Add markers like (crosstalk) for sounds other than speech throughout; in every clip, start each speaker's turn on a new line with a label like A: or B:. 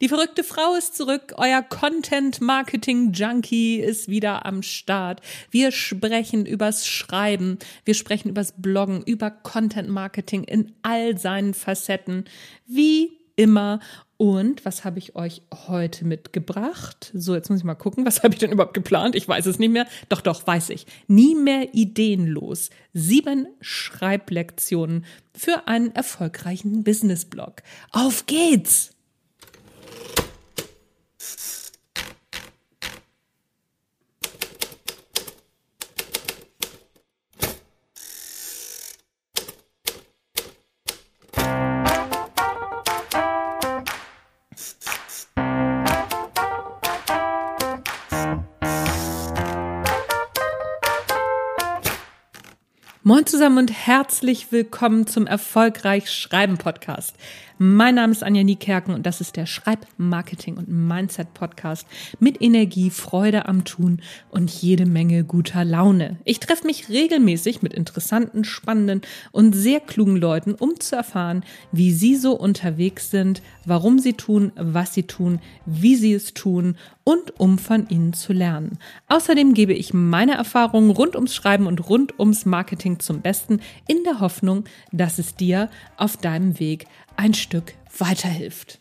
A: Die verrückte Frau ist zurück. Euer Content Marketing Junkie ist wieder am Start. Wir sprechen übers Schreiben. Wir sprechen übers Bloggen, über Content Marketing in all seinen Facetten. Wie immer. Und was habe ich euch heute mitgebracht? So, jetzt muss ich mal gucken, was (laughs) habe ich denn überhaupt geplant? Ich weiß es nicht mehr. Doch, doch, weiß ich. Nie mehr ideenlos. Sieben Schreiblektionen für einen erfolgreichen Businessblog. Auf geht's! Moin zusammen und herzlich willkommen zum Erfolgreich Schreiben Podcast. Mein Name ist Anja Niekerken und das ist der Schreibmarketing und Mindset Podcast mit Energie, Freude am Tun und jede Menge guter Laune. Ich treffe mich regelmäßig mit interessanten, spannenden und sehr klugen Leuten, um zu erfahren, wie sie so unterwegs sind, warum sie tun, was sie tun, wie sie es tun und um von ihnen zu lernen. Außerdem gebe ich meine Erfahrungen rund ums Schreiben und rund ums Marketing zum Besten in der Hoffnung, dass es dir auf deinem Weg ein Stück weiterhilft.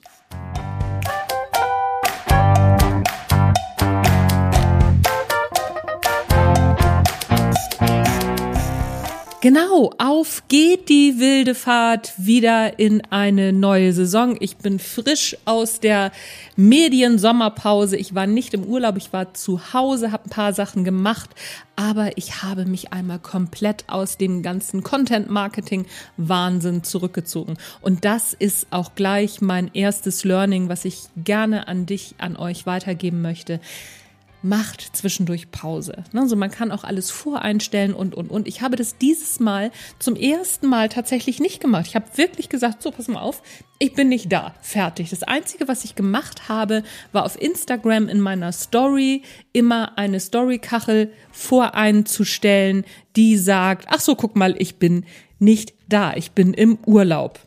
A: Genau, auf geht die wilde Fahrt wieder in eine neue Saison. Ich bin frisch aus der Mediensommerpause. Ich war nicht im Urlaub, ich war zu Hause, habe ein paar Sachen gemacht, aber ich habe mich einmal komplett aus dem ganzen Content-Marketing-Wahnsinn zurückgezogen. Und das ist auch gleich mein erstes Learning, was ich gerne an dich, an euch weitergeben möchte macht zwischendurch Pause. Also man kann auch alles voreinstellen und, und, und. Ich habe das dieses Mal zum ersten Mal tatsächlich nicht gemacht. Ich habe wirklich gesagt, so, pass mal auf, ich bin nicht da. Fertig. Das Einzige, was ich gemacht habe, war auf Instagram in meiner Story immer eine Storykachel voreinzustellen, die sagt, ach so, guck mal, ich bin nicht da. Ich bin im Urlaub.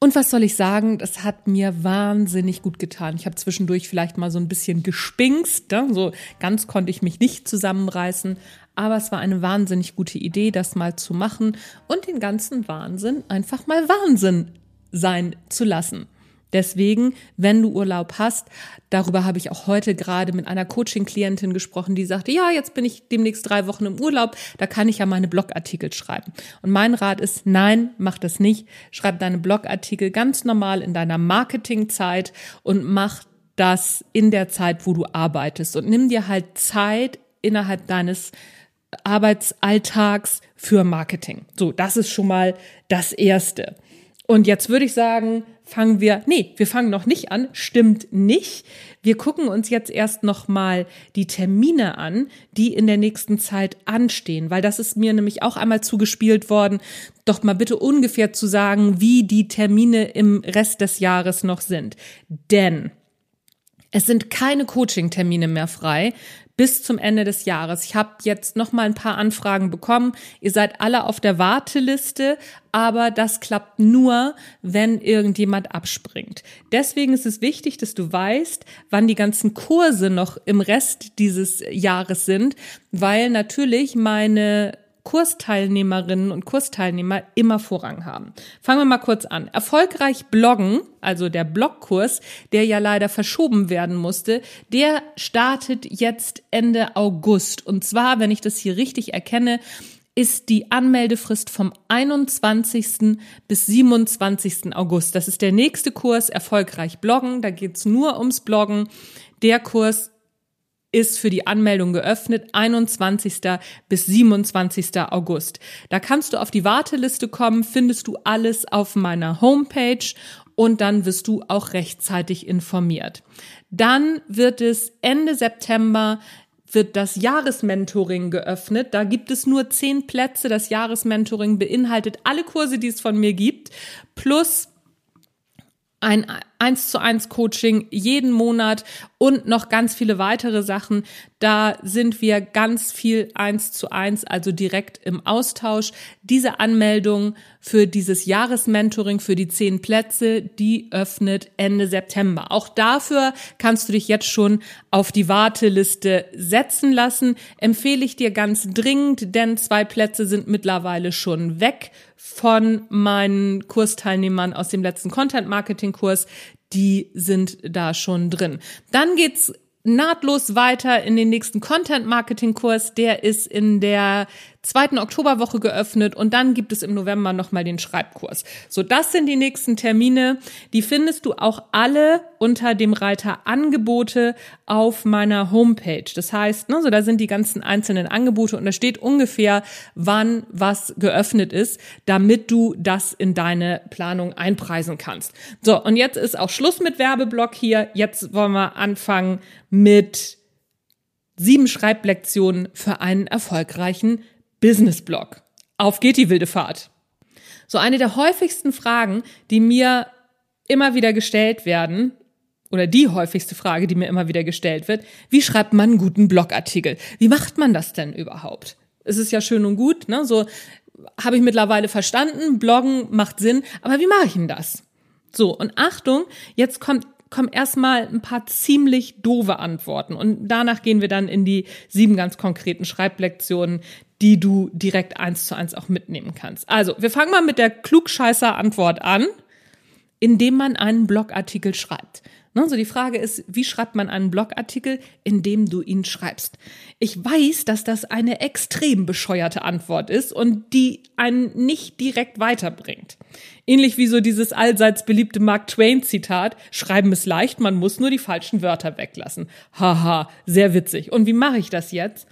A: Und was soll ich sagen? Das hat mir wahnsinnig gut getan. Ich habe zwischendurch vielleicht mal so ein bisschen gespinkst. Ne? So ganz konnte ich mich nicht zusammenreißen. Aber es war eine wahnsinnig gute Idee, das mal zu machen und den ganzen Wahnsinn einfach mal Wahnsinn sein zu lassen. Deswegen, wenn du Urlaub hast, darüber habe ich auch heute gerade mit einer Coaching-Klientin gesprochen, die sagte, ja, jetzt bin ich demnächst drei Wochen im Urlaub, da kann ich ja meine Blogartikel schreiben. Und mein Rat ist, nein, mach das nicht. Schreib deine Blogartikel ganz normal in deiner Marketingzeit und mach das in der Zeit, wo du arbeitest. Und nimm dir halt Zeit innerhalb deines Arbeitsalltags für Marketing. So, das ist schon mal das Erste. Und jetzt würde ich sagen, fangen wir, nee, wir fangen noch nicht an, stimmt nicht. Wir gucken uns jetzt erst noch mal die Termine an, die in der nächsten Zeit anstehen, weil das ist mir nämlich auch einmal zugespielt worden, doch mal bitte ungefähr zu sagen, wie die Termine im Rest des Jahres noch sind. Denn es sind keine Coaching-Termine mehr frei bis zum Ende des Jahres. Ich habe jetzt noch mal ein paar Anfragen bekommen. Ihr seid alle auf der Warteliste, aber das klappt nur, wenn irgendjemand abspringt. Deswegen ist es wichtig, dass du weißt, wann die ganzen Kurse noch im Rest dieses Jahres sind, weil natürlich meine Kursteilnehmerinnen und Kursteilnehmer immer Vorrang haben. Fangen wir mal kurz an. Erfolgreich bloggen, also der Blogkurs, der ja leider verschoben werden musste, der startet jetzt Ende August. Und zwar, wenn ich das hier richtig erkenne, ist die Anmeldefrist vom 21. bis 27. August. Das ist der nächste Kurs, Erfolgreich Bloggen. Da geht's nur ums Bloggen. Der Kurs ist für die Anmeldung geöffnet, 21. bis 27. August. Da kannst du auf die Warteliste kommen, findest du alles auf meiner Homepage und dann wirst du auch rechtzeitig informiert. Dann wird es Ende September wird das Jahresmentoring geöffnet. Da gibt es nur zehn Plätze. Das Jahresmentoring beinhaltet alle Kurse, die es von mir gibt, plus ein eins zu eins Coaching jeden Monat und noch ganz viele weitere Sachen. Da sind wir ganz viel eins zu eins, also direkt im Austausch. Diese Anmeldung für dieses Jahresmentoring für die zehn Plätze, die öffnet Ende September. Auch dafür kannst du dich jetzt schon auf die Warteliste setzen lassen. Empfehle ich dir ganz dringend, denn zwei Plätze sind mittlerweile schon weg von meinen Kursteilnehmern aus dem letzten Content Marketing Kurs. Die sind da schon drin. Dann geht's nahtlos weiter in den nächsten Content Marketing Kurs. Der ist in der zweiten Oktoberwoche geöffnet und dann gibt es im November nochmal den Schreibkurs. So, das sind die nächsten Termine. Die findest du auch alle unter dem Reiter Angebote auf meiner Homepage. Das heißt, ne, so da sind die ganzen einzelnen Angebote und da steht ungefähr, wann was geöffnet ist, damit du das in deine Planung einpreisen kannst. So, und jetzt ist auch Schluss mit Werbeblock hier. Jetzt wollen wir anfangen mit sieben Schreiblektionen für einen erfolgreichen Business-Blog. Auf geht die wilde Fahrt. So eine der häufigsten Fragen, die mir immer wieder gestellt werden, oder die häufigste Frage, die mir immer wieder gestellt wird, wie schreibt man einen guten Blogartikel? Wie macht man das denn überhaupt? Es ist ja schön und gut, ne? So habe ich mittlerweile verstanden, Bloggen macht Sinn, aber wie mache ich denn das? So, und Achtung, jetzt kommt kommen erstmal ein paar ziemlich doofe Antworten und danach gehen wir dann in die sieben ganz konkreten Schreiblektionen, die du direkt eins zu eins auch mitnehmen kannst. Also, wir fangen mal mit der klugscheißer Antwort an, indem man einen Blogartikel schreibt. Ne, so die Frage ist, wie schreibt man einen Blogartikel, indem du ihn schreibst? Ich weiß, dass das eine extrem bescheuerte Antwort ist und die einen nicht direkt weiterbringt. Ähnlich wie so dieses allseits beliebte Mark Twain Zitat, schreiben ist leicht, man muss nur die falschen Wörter weglassen. Haha, sehr witzig. Und wie mache ich das jetzt?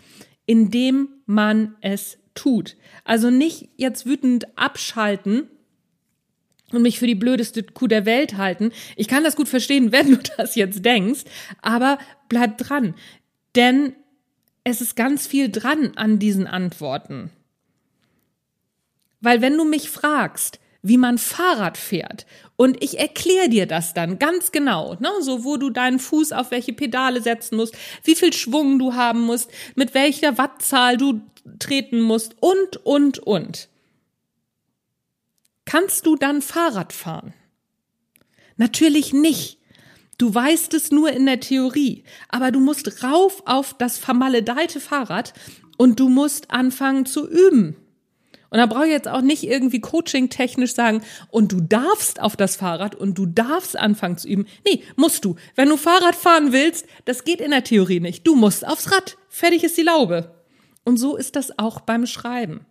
A: Indem man es tut. Also nicht jetzt wütend abschalten und mich für die blödeste Kuh der Welt halten. Ich kann das gut verstehen, (laughs) wenn du das jetzt denkst, aber bleib dran. Denn es ist ganz viel dran an diesen Antworten. Weil wenn du mich fragst, wie man Fahrrad fährt. Und ich erkläre dir das dann ganz genau, ne? so wo du deinen Fuß auf welche Pedale setzen musst, wie viel Schwung du haben musst, mit welcher Wattzahl du treten musst und, und, und. Kannst du dann Fahrrad fahren? Natürlich nicht. Du weißt es nur in der Theorie, aber du musst rauf auf das vermaledeite Fahrrad und du musst anfangen zu üben. Und da brauche ich jetzt auch nicht irgendwie coaching-technisch sagen, und du darfst auf das Fahrrad und du darfst anfangen zu üben. Nee, musst du. Wenn du Fahrrad fahren willst, das geht in der Theorie nicht. Du musst aufs Rad. Fertig ist die Laube. Und so ist das auch beim Schreiben.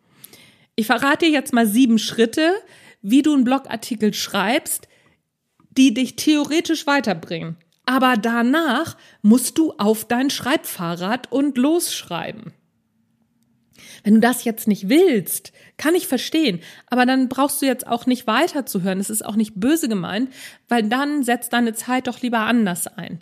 A: Ich verrate dir jetzt mal sieben Schritte, wie du einen Blogartikel schreibst, die dich theoretisch weiterbringen. Aber danach musst du auf dein Schreibfahrrad und losschreiben. Wenn du das jetzt nicht willst, kann ich verstehen, aber dann brauchst du jetzt auch nicht weiterzuhören. Es ist auch nicht böse gemeint, weil dann setzt deine Zeit doch lieber anders ein.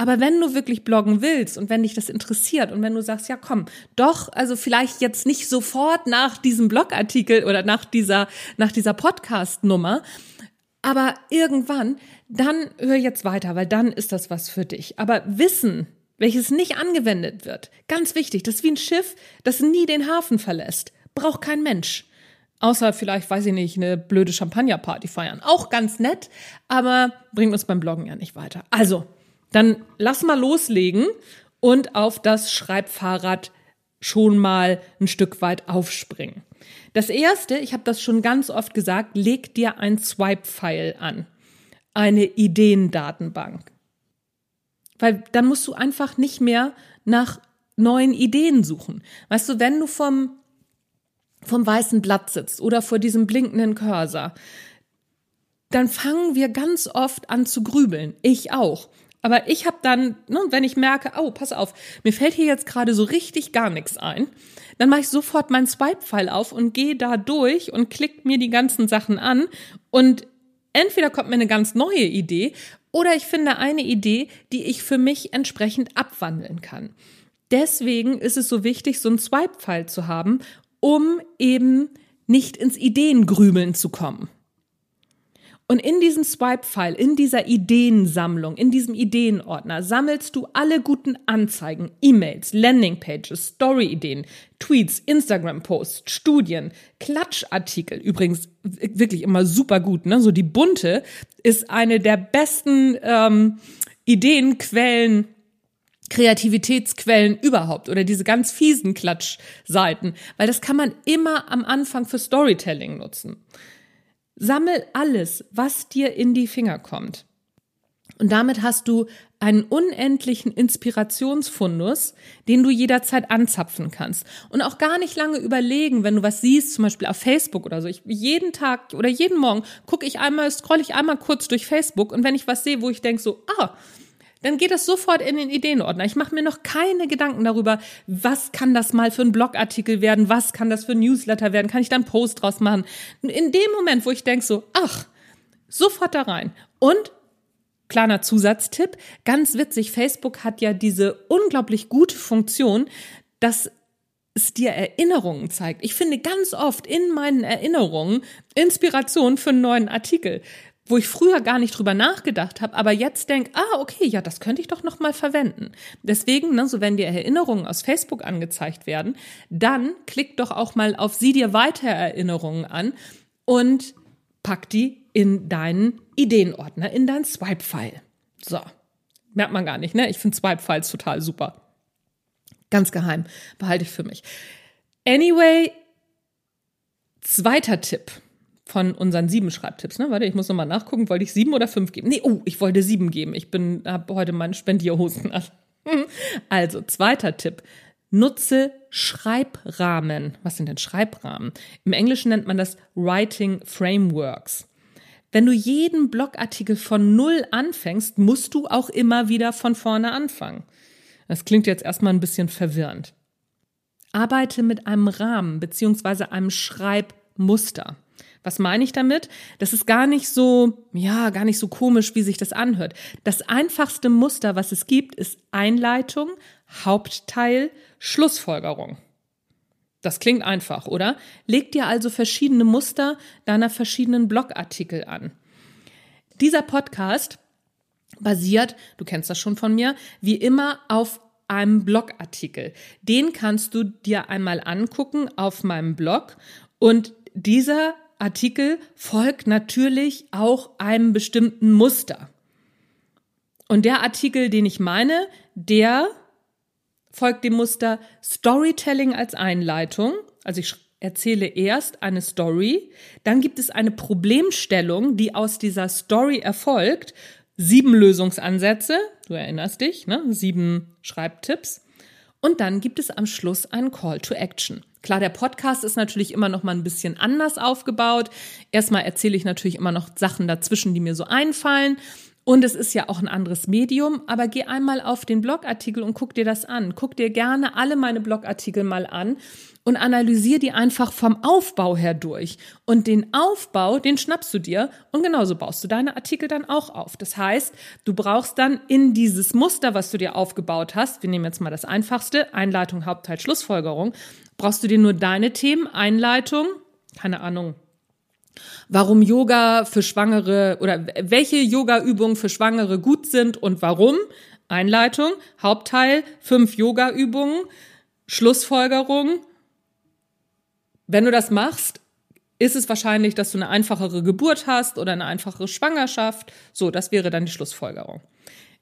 A: Aber wenn du wirklich bloggen willst und wenn dich das interessiert und wenn du sagst, ja komm, doch, also vielleicht jetzt nicht sofort nach diesem Blogartikel oder nach dieser, nach dieser Podcast-Nummer, aber irgendwann, dann hör jetzt weiter, weil dann ist das was für dich. Aber Wissen, welches nicht angewendet wird. Ganz wichtig, das ist wie ein Schiff, das nie den Hafen verlässt. Braucht kein Mensch. Außer vielleicht, weiß ich nicht, eine blöde Champagnerparty feiern. Auch ganz nett, aber bringt uns beim Bloggen ja nicht weiter. Also, dann lass mal loslegen und auf das Schreibfahrrad schon mal ein Stück weit aufspringen. Das erste, ich habe das schon ganz oft gesagt, leg dir ein Swipe-File an. Eine Ideendatenbank. Weil dann musst du einfach nicht mehr nach neuen Ideen suchen. Weißt du, wenn du vom, vom weißen Blatt sitzt oder vor diesem blinkenden Cursor, dann fangen wir ganz oft an zu grübeln. Ich auch. Aber ich habe dann, ne, wenn ich merke, oh, pass auf, mir fällt hier jetzt gerade so richtig gar nichts ein, dann mache ich sofort meinen Swipe-File auf und gehe da durch und klick mir die ganzen Sachen an und entweder kommt mir eine ganz neue Idee oder ich finde eine Idee, die ich für mich entsprechend abwandeln kann. Deswegen ist es so wichtig, so einen Swipe-File zu haben, um eben nicht ins Ideengrübeln zu kommen. Und in diesem Swipe-File, in dieser Ideensammlung, in diesem Ideenordner sammelst du alle guten Anzeigen, E-Mails, Landingpages, Story-Ideen, Tweets, Instagram-Posts, Studien, Klatschartikel. Übrigens wirklich immer super gut, ne? So die bunte ist eine der besten ähm, Ideenquellen Kreativitätsquellen überhaupt oder diese ganz fiesen Klatschseiten, weil das kann man immer am Anfang für Storytelling nutzen. Sammel alles, was dir in die Finger kommt. Und damit hast du einen unendlichen Inspirationsfundus, den du jederzeit anzapfen kannst. Und auch gar nicht lange überlegen, wenn du was siehst, zum Beispiel auf Facebook oder so. Ich, jeden Tag oder jeden Morgen gucke ich einmal, scroll ich einmal kurz durch Facebook und wenn ich was sehe, wo ich denke so, ah, dann geht das sofort in den Ideenordner. Ich mache mir noch keine Gedanken darüber, was kann das mal für ein Blogartikel werden, was kann das für ein Newsletter werden, kann ich da einen Post draus machen. In dem Moment, wo ich denke so, ach, sofort da rein. Und kleiner Zusatztipp, ganz witzig, Facebook hat ja diese unglaublich gute Funktion, dass es dir Erinnerungen zeigt. Ich finde ganz oft in meinen Erinnerungen Inspiration für einen neuen Artikel wo ich früher gar nicht drüber nachgedacht habe, aber jetzt denk, ah, okay, ja, das könnte ich doch noch mal verwenden. Deswegen, ne, so wenn dir Erinnerungen aus Facebook angezeigt werden, dann klick doch auch mal auf sieh dir weiter Erinnerungen an und pack die in deinen Ideenordner, in dein Swipe-File. So. Merkt man gar nicht, ne? Ich finde Swipe-Files total super. Ganz geheim. Behalte ich für mich. Anyway, zweiter Tipp von unseren sieben Schreibtipps. Ne? Warte, ich muss nochmal nachgucken. Wollte ich sieben oder fünf geben? Nee, oh, ich wollte sieben geben. Ich bin, habe heute meinen Spendierhosen an. (laughs) Also, zweiter Tipp. Nutze Schreibrahmen. Was sind denn Schreibrahmen? Im Englischen nennt man das Writing Frameworks. Wenn du jeden Blogartikel von Null anfängst, musst du auch immer wieder von vorne anfangen. Das klingt jetzt erstmal ein bisschen verwirrend. Arbeite mit einem Rahmen beziehungsweise einem Schreibmuster. Was meine ich damit? Das ist gar nicht so, ja, gar nicht so komisch, wie sich das anhört. Das einfachste Muster, was es gibt, ist Einleitung, Hauptteil, Schlussfolgerung. Das klingt einfach, oder? Leg dir also verschiedene Muster deiner verschiedenen Blogartikel an. Dieser Podcast basiert, du kennst das schon von mir, wie immer auf einem Blogartikel. Den kannst du dir einmal angucken auf meinem Blog und dieser Artikel folgt natürlich auch einem bestimmten Muster. Und der Artikel, den ich meine, der folgt dem Muster Storytelling als Einleitung. Also ich erzähle erst eine Story, dann gibt es eine Problemstellung, die aus dieser Story erfolgt. Sieben Lösungsansätze, du erinnerst dich, ne? sieben Schreibtipps. Und dann gibt es am Schluss einen Call to Action. Klar, der Podcast ist natürlich immer noch mal ein bisschen anders aufgebaut. Erstmal erzähle ich natürlich immer noch Sachen dazwischen, die mir so einfallen. Und es ist ja auch ein anderes Medium, aber geh einmal auf den Blogartikel und guck dir das an. Guck dir gerne alle meine Blogartikel mal an und analysier die einfach vom Aufbau her durch. Und den Aufbau, den schnappst du dir und genauso baust du deine Artikel dann auch auf. Das heißt, du brauchst dann in dieses Muster, was du dir aufgebaut hast, wir nehmen jetzt mal das einfachste, Einleitung, Hauptteil, Schlussfolgerung, brauchst du dir nur deine Themen, Einleitung, keine Ahnung, warum Yoga für Schwangere oder welche Yoga-Übungen für Schwangere gut sind und warum. Einleitung, Hauptteil, fünf Yoga-Übungen, Schlussfolgerung. Wenn du das machst, ist es wahrscheinlich, dass du eine einfachere Geburt hast oder eine einfachere Schwangerschaft. So, das wäre dann die Schlussfolgerung.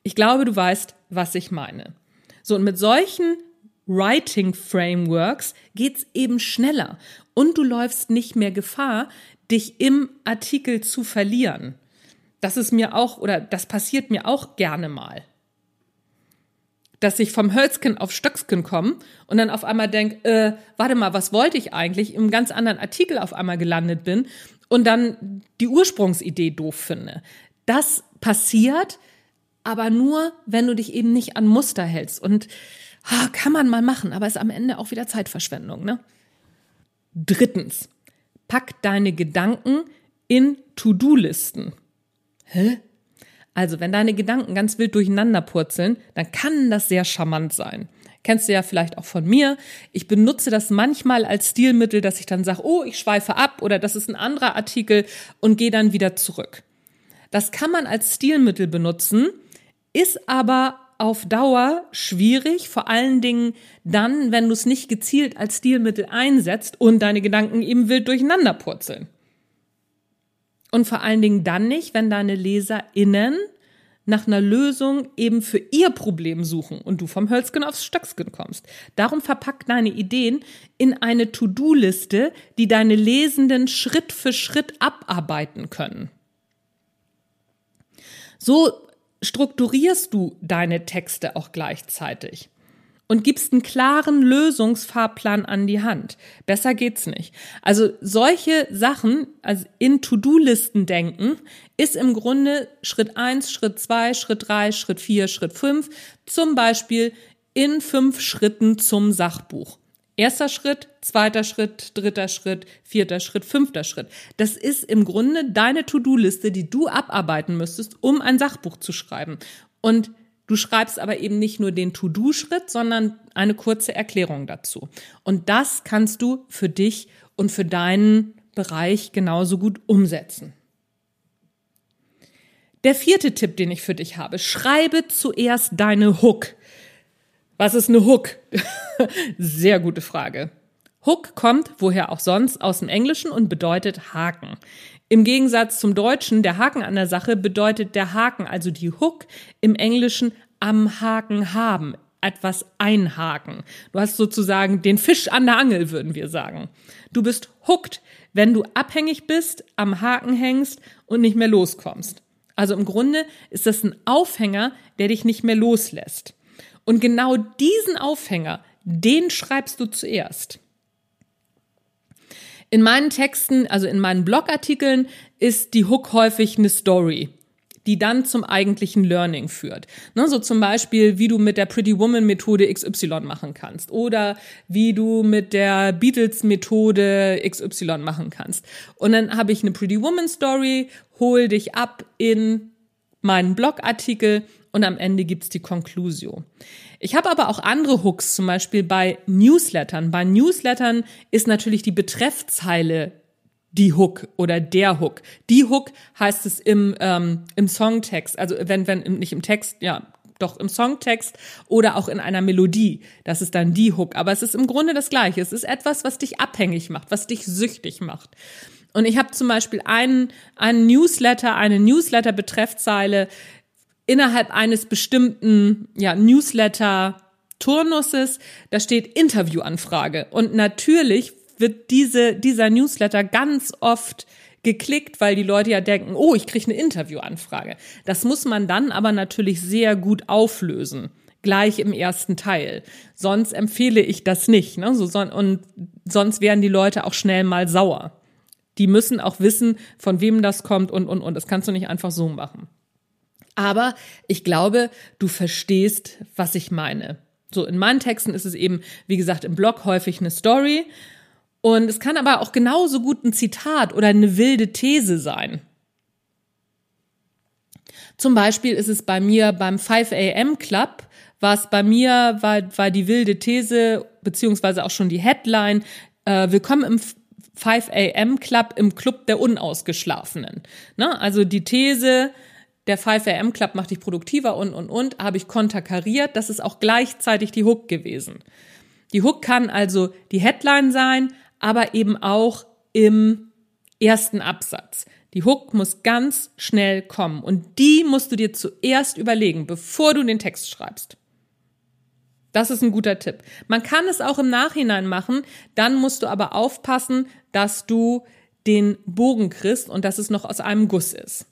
A: Ich glaube, du weißt, was ich meine. So, und mit solchen Writing Frameworks geht's eben schneller und du läufst nicht mehr Gefahr, dich im Artikel zu verlieren. Das ist mir auch, oder das passiert mir auch gerne mal. Dass ich vom Hölzken auf Stöcksken komme und dann auf einmal denk, äh, warte mal, was wollte ich eigentlich? Im ganz anderen Artikel auf einmal gelandet bin und dann die Ursprungsidee doof finde. Das passiert, aber nur, wenn du dich eben nicht an Muster hältst. Und ah, kann man mal machen, aber ist am Ende auch wieder Zeitverschwendung, ne? Drittens, pack deine Gedanken in To-Do-Listen. Hä? Also, wenn deine Gedanken ganz wild durcheinander purzeln, dann kann das sehr charmant sein. Kennst du ja vielleicht auch von mir. Ich benutze das manchmal als Stilmittel, dass ich dann sage, oh, ich schweife ab oder das ist ein anderer Artikel und gehe dann wieder zurück. Das kann man als Stilmittel benutzen, ist aber auf Dauer schwierig, vor allen Dingen dann, wenn du es nicht gezielt als Stilmittel einsetzt und deine Gedanken eben wild durcheinander purzeln. Und vor allen Dingen dann nicht, wenn deine LeserInnen nach einer Lösung eben für ihr Problem suchen und du vom Hölzgen aufs Stöcksken kommst. Darum verpack deine Ideen in eine To-Do-Liste, die deine Lesenden Schritt für Schritt abarbeiten können. So strukturierst du deine Texte auch gleichzeitig und gibst einen klaren Lösungsfahrplan an die Hand. Besser geht's nicht. Also solche Sachen, also in To-Do-Listen denken, ist im Grunde Schritt eins, Schritt zwei, Schritt drei, Schritt vier, Schritt fünf. Zum Beispiel in fünf Schritten zum Sachbuch. Erster Schritt, zweiter Schritt, dritter Schritt, vierter Schritt, fünfter Schritt. Das ist im Grunde deine To-Do-Liste, die du abarbeiten müsstest, um ein Sachbuch zu schreiben. Und du schreibst aber eben nicht nur den To-Do-Schritt, sondern eine kurze Erklärung dazu. Und das kannst du für dich und für deinen Bereich genauso gut umsetzen. Der vierte Tipp, den ich für dich habe, schreibe zuerst deine Hook. Was ist eine Hook? (laughs) Sehr gute Frage. Hook kommt, woher auch sonst, aus dem Englischen und bedeutet Haken. Im Gegensatz zum Deutschen, der Haken an der Sache bedeutet der Haken, also die Hook im Englischen am Haken haben, etwas einhaken. Du hast sozusagen den Fisch an der Angel, würden wir sagen. Du bist hooked, wenn du abhängig bist, am Haken hängst und nicht mehr loskommst. Also im Grunde ist das ein Aufhänger, der dich nicht mehr loslässt. Und genau diesen Aufhänger, den schreibst du zuerst. In meinen Texten, also in meinen Blogartikeln, ist die Hook häufig eine Story, die dann zum eigentlichen Learning führt. Ne, so zum Beispiel, wie du mit der Pretty Woman Methode XY machen kannst oder wie du mit der Beatles Methode XY machen kannst. Und dann habe ich eine Pretty Woman Story, hol dich ab in meinen Blogartikel und am Ende gibt's die Conclusio. Ich habe aber auch andere Hooks, zum Beispiel bei Newslettern. Bei Newslettern ist natürlich die Betreffzeile die Hook oder der Hook. Die Hook heißt es im, ähm, im Songtext, also wenn, wenn nicht im Text, ja, doch im Songtext oder auch in einer Melodie. Das ist dann die Hook. Aber es ist im Grunde das Gleiche. Es ist etwas, was dich abhängig macht, was dich süchtig macht. Und ich habe zum Beispiel einen, einen Newsletter, eine Newsletter-Betreffzeile, innerhalb eines bestimmten ja, Newsletter-Turnuses, da steht Interviewanfrage. Und natürlich wird diese, dieser Newsletter ganz oft geklickt, weil die Leute ja denken, oh, ich kriege eine Interviewanfrage. Das muss man dann aber natürlich sehr gut auflösen gleich im ersten Teil. Sonst empfehle ich das nicht. Ne? So, und sonst werden die Leute auch schnell mal sauer. Die müssen auch wissen, von wem das kommt und, und, und. Das kannst du nicht einfach so machen. Aber ich glaube, du verstehst, was ich meine. So, in meinen Texten ist es eben, wie gesagt, im Blog häufig eine Story. Und es kann aber auch genauso gut ein Zitat oder eine wilde These sein. Zum Beispiel ist es bei mir beim 5 AM Club, was bei mir war, war die wilde These, beziehungsweise auch schon die Headline, äh, willkommen im 5 AM Club, im Club der Unausgeschlafenen. Ne? Also die These, der 5am Club macht dich produktiver und, und, und, habe ich konterkariert. Das ist auch gleichzeitig die Hook gewesen. Die Hook kann also die Headline sein, aber eben auch im ersten Absatz. Die Hook muss ganz schnell kommen und die musst du dir zuerst überlegen, bevor du den Text schreibst. Das ist ein guter Tipp. Man kann es auch im Nachhinein machen, dann musst du aber aufpassen, dass du den Bogen kriegst und dass es noch aus einem Guss ist.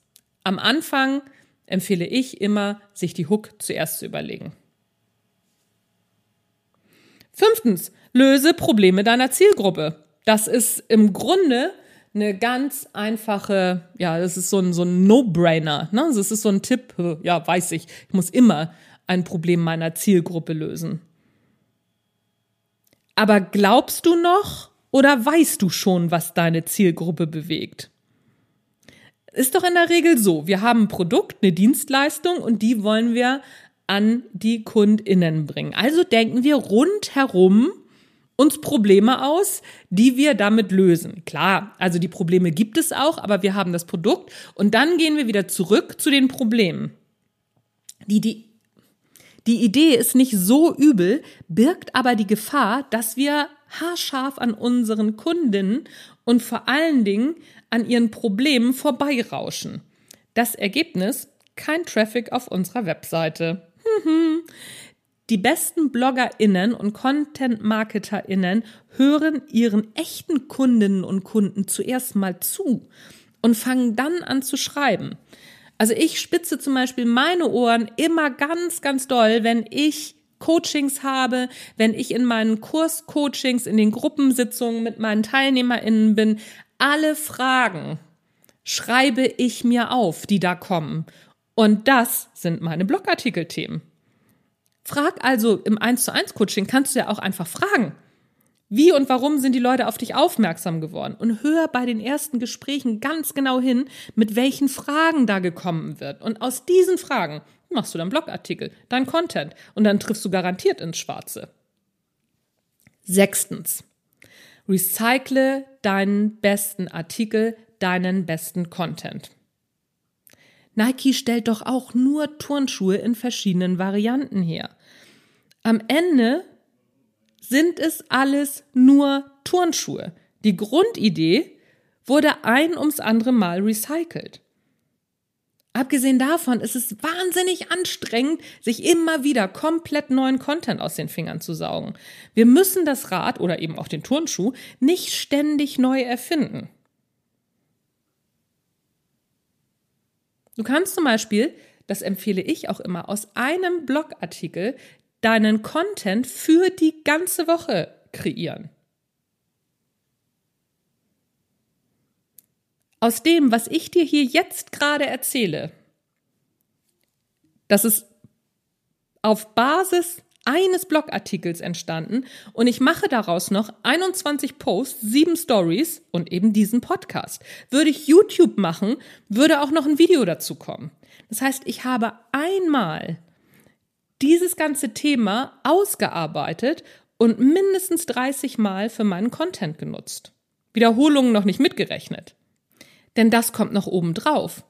A: Am Anfang empfehle ich immer, sich die Hook zuerst zu überlegen. Fünftens, löse Probleme deiner Zielgruppe. Das ist im Grunde eine ganz einfache, ja, das ist so ein, so ein No-Brainer. Ne? Das ist so ein Tipp, ja, weiß ich, ich muss immer ein Problem meiner Zielgruppe lösen. Aber glaubst du noch oder weißt du schon, was deine Zielgruppe bewegt? Ist doch in der Regel so. Wir haben ein Produkt, eine Dienstleistung und die wollen wir an die KundInnen bringen. Also denken wir rundherum uns Probleme aus, die wir damit lösen. Klar, also die Probleme gibt es auch, aber wir haben das Produkt und dann gehen wir wieder zurück zu den Problemen. Die, die, die Idee ist nicht so übel, birgt aber die Gefahr, dass wir haarscharf an unseren Kundinnen und vor allen Dingen an ihren Problemen vorbeirauschen. Das Ergebnis? Kein Traffic auf unserer Webseite. Die besten BloggerInnen und Content-MarketerInnen hören ihren echten Kundinnen und Kunden zuerst mal zu und fangen dann an zu schreiben. Also ich spitze zum Beispiel meine Ohren immer ganz, ganz doll, wenn ich Coachings habe, wenn ich in meinen Kurscoachings, in den Gruppensitzungen mit meinen TeilnehmerInnen bin. Alle Fragen schreibe ich mir auf, die da kommen. Und das sind meine Blogartikelthemen. Frag also im 1 zu 1 Coaching kannst du ja auch einfach fragen. Wie und warum sind die Leute auf dich aufmerksam geworden? Und hör bei den ersten Gesprächen ganz genau hin, mit welchen Fragen da gekommen wird. Und aus diesen Fragen machst du dann Blogartikel, dein Content und dann triffst du garantiert ins Schwarze. Sechstens. Recycle deinen besten Artikel, deinen besten Content. Nike stellt doch auch nur Turnschuhe in verschiedenen Varianten her. Am Ende sind es alles nur Turnschuhe. Die Grundidee wurde ein ums andere Mal recycelt. Abgesehen davon ist es wahnsinnig anstrengend, sich immer wieder komplett neuen Content aus den Fingern zu saugen. Wir müssen das Rad oder eben auch den Turnschuh nicht ständig neu erfinden. Du kannst zum Beispiel, das empfehle ich auch immer, aus einem Blogartikel deinen Content für die ganze Woche kreieren. Aus dem, was ich dir hier jetzt gerade erzähle, das ist auf Basis eines Blogartikels entstanden und ich mache daraus noch 21 Posts, sieben Stories und eben diesen Podcast. Würde ich YouTube machen, würde auch noch ein Video dazu kommen. Das heißt, ich habe einmal dieses ganze Thema ausgearbeitet und mindestens 30 Mal für meinen Content genutzt. Wiederholungen noch nicht mitgerechnet. Denn das kommt noch oben drauf.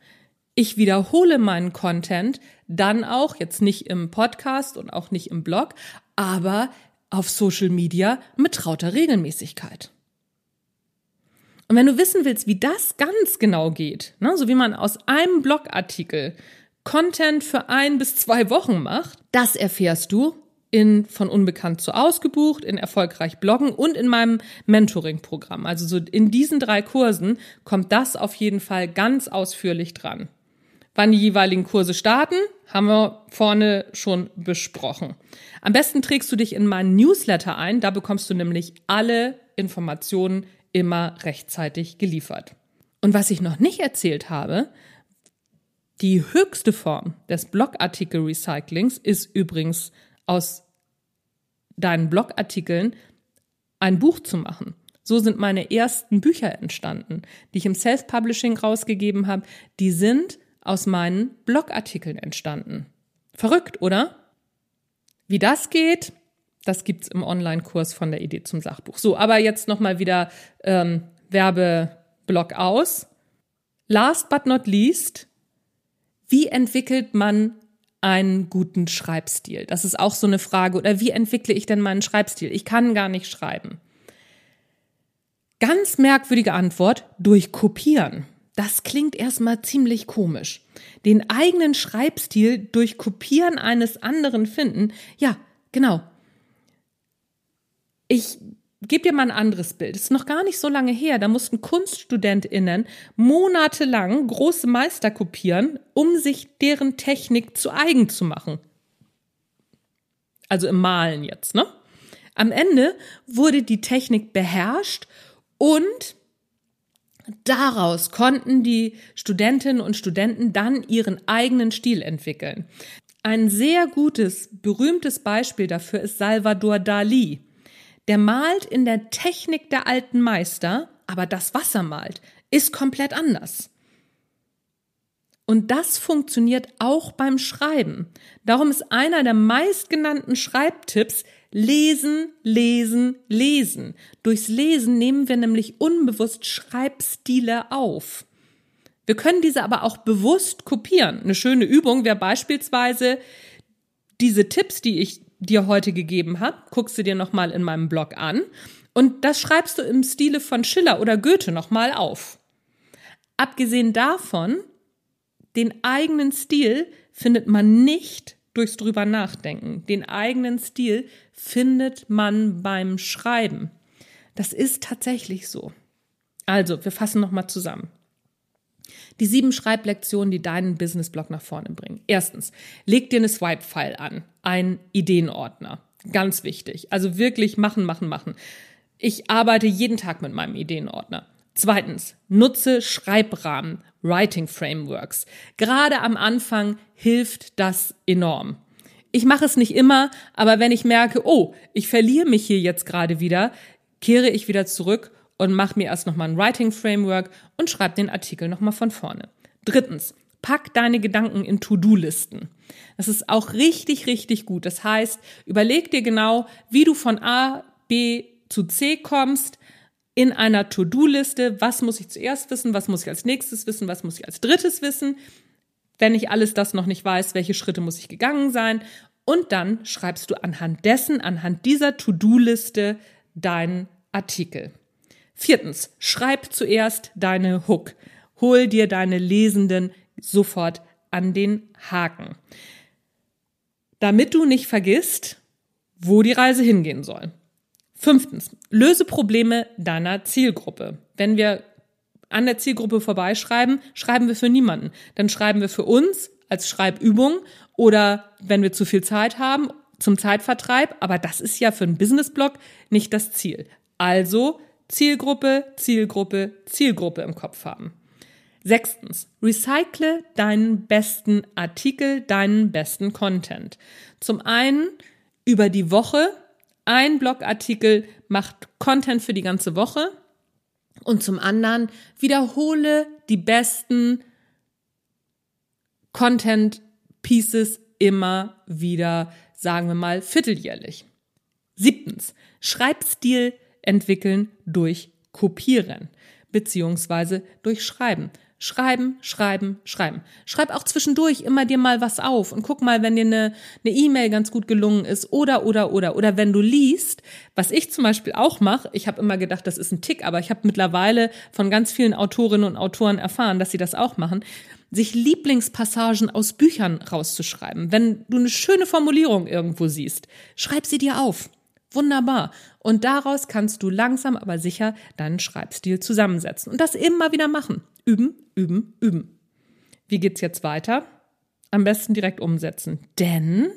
A: Ich wiederhole meinen Content dann auch, jetzt nicht im Podcast und auch nicht im Blog, aber auf Social Media mit trauter Regelmäßigkeit. Und wenn du wissen willst, wie das ganz genau geht, ne, so wie man aus einem Blogartikel Content für ein bis zwei Wochen macht, das erfährst du in von unbekannt zu ausgebucht, in erfolgreich bloggen und in meinem Mentoring-Programm. Also so in diesen drei Kursen kommt das auf jeden Fall ganz ausführlich dran. Wann die jeweiligen Kurse starten, haben wir vorne schon besprochen. Am besten trägst du dich in meinen Newsletter ein, da bekommst du nämlich alle Informationen immer rechtzeitig geliefert. Und was ich noch nicht erzählt habe, die höchste Form des Blogartikel-Recyclings ist übrigens aus deinen Blogartikeln ein Buch zu machen. So sind meine ersten Bücher entstanden, die ich im Self-Publishing rausgegeben habe. Die sind aus meinen Blogartikeln entstanden. Verrückt, oder? Wie das geht, das gibt's im Online-Kurs von der Idee zum Sachbuch. So, aber jetzt nochmal wieder ähm, Werbeblock aus. Last but not least, wie entwickelt man einen guten Schreibstil? Das ist auch so eine Frage. Oder wie entwickle ich denn meinen Schreibstil? Ich kann gar nicht schreiben. Ganz merkwürdige Antwort, durch Kopieren. Das klingt erstmal ziemlich komisch. Den eigenen Schreibstil durch Kopieren eines anderen finden, ja, genau. Ich gebe dir mal ein anderes Bild. Es ist noch gar nicht so lange her, da mussten KunststudentInnen monatelang große Meister kopieren, um sich deren Technik zu eigen zu machen. Also im Malen jetzt, ne? Am Ende wurde die Technik beherrscht und daraus konnten die Studentinnen und Studenten dann ihren eigenen Stil entwickeln. Ein sehr gutes, berühmtes Beispiel dafür ist Salvador Dali. Der malt in der Technik der alten Meister, aber das Wasser malt ist komplett anders. Und das funktioniert auch beim Schreiben. Darum ist einer der meistgenannten Schreibtipps Lesen, lesen, lesen. Durchs Lesen nehmen wir nämlich unbewusst Schreibstile auf. Wir können diese aber auch bewusst kopieren. Eine schöne Übung wäre beispielsweise diese Tipps, die ich dir heute gegeben habe, guckst du dir nochmal in meinem Blog an und das schreibst du im Stile von Schiller oder Goethe nochmal auf. Abgesehen davon, den eigenen Stil findet man nicht durchs drüber nachdenken. Den eigenen Stil findet man beim Schreiben. Das ist tatsächlich so. Also, wir fassen nochmal zusammen. Die sieben Schreiblektionen, die deinen Businessblog nach vorne bringen. Erstens, leg dir eine Swipe-File an, ein Ideenordner. Ganz wichtig. Also wirklich machen, machen, machen. Ich arbeite jeden Tag mit meinem Ideenordner. Zweitens, nutze Schreibrahmen, Writing Frameworks. Gerade am Anfang hilft das enorm. Ich mache es nicht immer, aber wenn ich merke, oh, ich verliere mich hier jetzt gerade wieder, kehre ich wieder zurück und mach mir erst nochmal ein Writing Framework und schreib den Artikel nochmal von vorne. Drittens, pack deine Gedanken in To-Do-Listen. Das ist auch richtig, richtig gut. Das heißt, überleg dir genau, wie du von A, B zu C kommst in einer To-Do-Liste. Was muss ich zuerst wissen? Was muss ich als nächstes wissen? Was muss ich als drittes wissen? Wenn ich alles das noch nicht weiß, welche Schritte muss ich gegangen sein? Und dann schreibst du anhand dessen, anhand dieser To-Do-Liste deinen Artikel. Viertens, schreib zuerst deine Hook. Hol dir deine Lesenden sofort an den Haken. Damit du nicht vergisst, wo die Reise hingehen soll. Fünftens, löse Probleme deiner Zielgruppe. Wenn wir an der Zielgruppe vorbeischreiben, schreiben wir für niemanden. Dann schreiben wir für uns als Schreibübung oder wenn wir zu viel Zeit haben zum Zeitvertreib. Aber das ist ja für einen Businessblog nicht das Ziel. Also Zielgruppe, Zielgruppe, Zielgruppe im Kopf haben. Sechstens, recycle deinen besten Artikel, deinen besten Content. Zum einen über die Woche. Ein Blogartikel macht Content für die ganze Woche. Und zum anderen wiederhole die besten Content Pieces immer wieder, sagen wir mal, vierteljährlich. Siebtens, Schreibstil entwickeln durch Kopieren beziehungsweise durch Schreiben. Schreiben, schreiben, schreiben. Schreib auch zwischendurch immer dir mal was auf und guck mal, wenn dir eine E-Mail ganz gut gelungen ist oder oder oder oder wenn du liest, was ich zum Beispiel auch mache. Ich habe immer gedacht, das ist ein Tick, aber ich habe mittlerweile von ganz vielen Autorinnen und Autoren erfahren, dass sie das auch machen, sich Lieblingspassagen aus Büchern rauszuschreiben. Wenn du eine schöne Formulierung irgendwo siehst, schreib sie dir auf. Wunderbar. Und daraus kannst du langsam aber sicher deinen Schreibstil zusammensetzen. Und das immer wieder machen. Üben, üben, üben. Wie geht's jetzt weiter? Am besten direkt umsetzen. Denn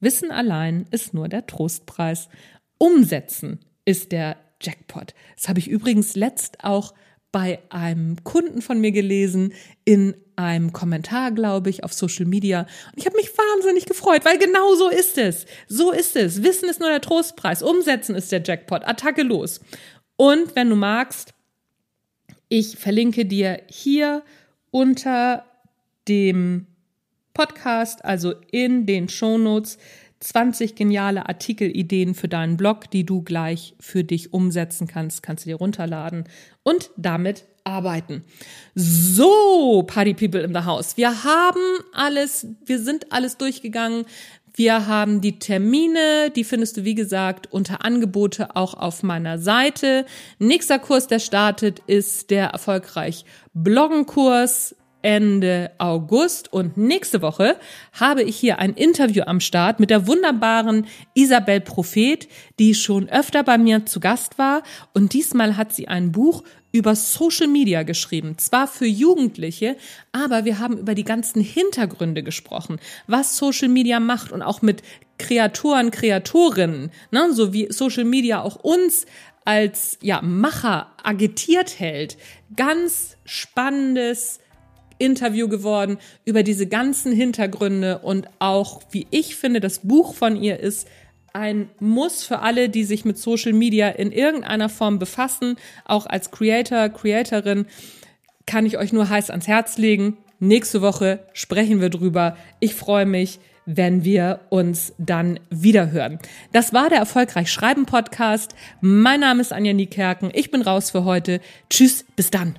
A: Wissen allein ist nur der Trostpreis. Umsetzen ist der Jackpot. Das habe ich übrigens letzt auch bei einem Kunden von mir gelesen in einem Kommentar, glaube ich, auf Social Media. Und ich habe mich wahnsinnig gefreut, weil genau so ist es. So ist es. Wissen ist nur der Trostpreis. Umsetzen ist der Jackpot. Attacke los. Und wenn du magst, ich verlinke dir hier unter dem Podcast, also in den Shownotes, 20 geniale Artikelideen für deinen Blog, die du gleich für dich umsetzen kannst, kannst du dir runterladen und damit arbeiten. So, Party People in the House. Wir haben alles, wir sind alles durchgegangen. Wir haben die Termine, die findest du wie gesagt unter Angebote auch auf meiner Seite. Nächster Kurs, der startet, ist der erfolgreich Bloggenkurs. Ende August. Und nächste Woche habe ich hier ein Interview am Start mit der wunderbaren Isabel Prophet, die schon öfter bei mir zu Gast war. Und diesmal hat sie ein Buch über Social Media geschrieben. Zwar für Jugendliche, aber wir haben über die ganzen Hintergründe gesprochen, was Social Media macht und auch mit Kreatoren, Kreatorinnen, ne, so wie Social Media auch uns als ja, Macher agitiert hält. Ganz spannendes Interview geworden über diese ganzen Hintergründe und auch, wie ich finde, das Buch von ihr ist ein Muss für alle, die sich mit Social Media in irgendeiner Form befassen. Auch als Creator, Creatorin kann ich euch nur heiß ans Herz legen. Nächste Woche sprechen wir drüber. Ich freue mich wenn wir uns dann wieder hören. Das war der Erfolgreich Schreiben Podcast. Mein Name ist Anja Niekerken. Ich bin raus für heute. Tschüss, bis dann.